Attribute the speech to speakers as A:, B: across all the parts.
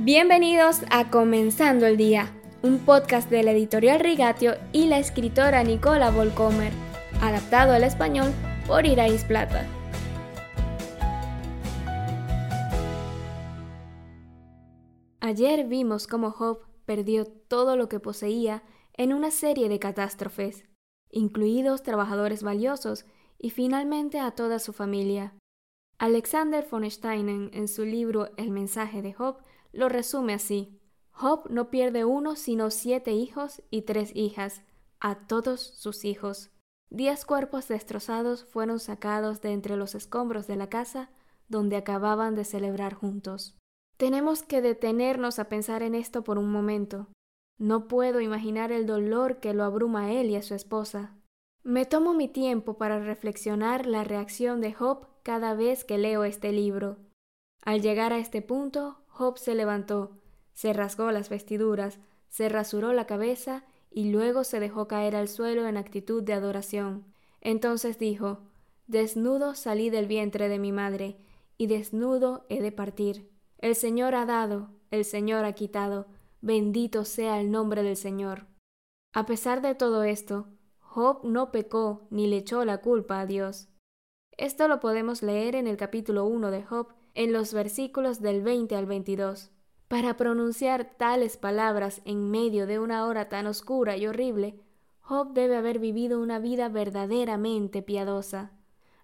A: Bienvenidos a Comenzando el Día, un podcast de la editorial Rigatio y la escritora Nicola Volcomer, adaptado al español por Irais Plata. Ayer vimos cómo Job perdió todo lo que poseía en una serie de catástrofes, incluidos trabajadores valiosos y finalmente a toda su familia. Alexander von Steinen, en su libro El mensaje de Job, lo resume así. Job no pierde uno sino siete hijos y tres hijas, a todos sus hijos. Diez cuerpos destrozados fueron sacados de entre los escombros de la casa donde acababan de celebrar juntos. Tenemos que detenernos a pensar en esto por un momento. No puedo imaginar el dolor que lo abruma a él y a su esposa. Me tomo mi tiempo para reflexionar la reacción de Job cada vez que leo este libro. Al llegar a este punto, Job se levantó, se rasgó las vestiduras, se rasuró la cabeza y luego se dejó caer al suelo en actitud de adoración. Entonces dijo, Desnudo salí del vientre de mi madre, y desnudo he de partir. El Señor ha dado, el Señor ha quitado, bendito sea el nombre del Señor. A pesar de todo esto, Job no pecó ni le echó la culpa a Dios. Esto lo podemos leer en el capítulo 1 de Job, en los versículos del 20 al 22. Para pronunciar tales palabras en medio de una hora tan oscura y horrible, Job debe haber vivido una vida verdaderamente piadosa.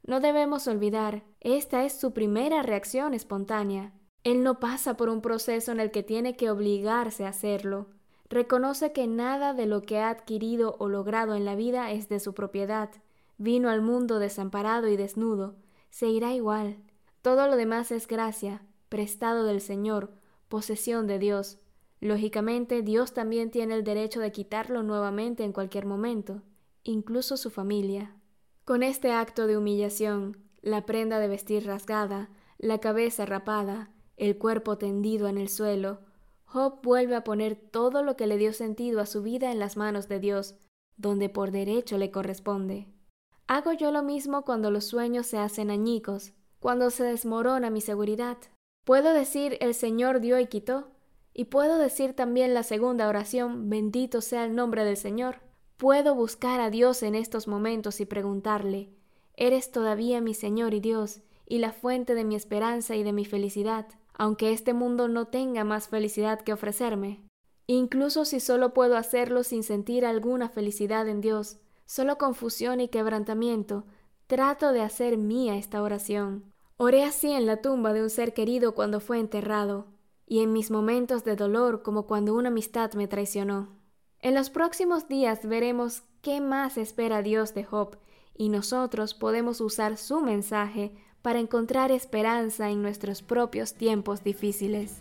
A: No debemos olvidar, esta es su primera reacción espontánea. Él no pasa por un proceso en el que tiene que obligarse a hacerlo. Reconoce que nada de lo que ha adquirido o logrado en la vida es de su propiedad. Vino al mundo desamparado y desnudo. Se irá igual. Todo lo demás es gracia, prestado del Señor, posesión de Dios. Lógicamente, Dios también tiene el derecho de quitarlo nuevamente en cualquier momento, incluso su familia. Con este acto de humillación, la prenda de vestir rasgada, la cabeza rapada, el cuerpo tendido en el suelo, Job vuelve a poner todo lo que le dio sentido a su vida en las manos de Dios, donde por derecho le corresponde. Hago yo lo mismo cuando los sueños se hacen añicos, cuando se desmorona mi seguridad. Puedo decir el Señor dio y quitó, y puedo decir también la segunda oración, bendito sea el nombre del Señor. Puedo buscar a Dios en estos momentos y preguntarle, ¿eres todavía mi Señor y Dios, y la fuente de mi esperanza y de mi felicidad, aunque este mundo no tenga más felicidad que ofrecerme? Incluso si solo puedo hacerlo sin sentir alguna felicidad en Dios, solo confusión y quebrantamiento, trato de hacer mía esta oración. Oré así en la tumba de un ser querido cuando fue enterrado, y en mis momentos de dolor como cuando una amistad me traicionó. En los próximos días veremos qué más espera Dios de Job, y nosotros podemos usar su mensaje para encontrar esperanza en nuestros propios tiempos difíciles.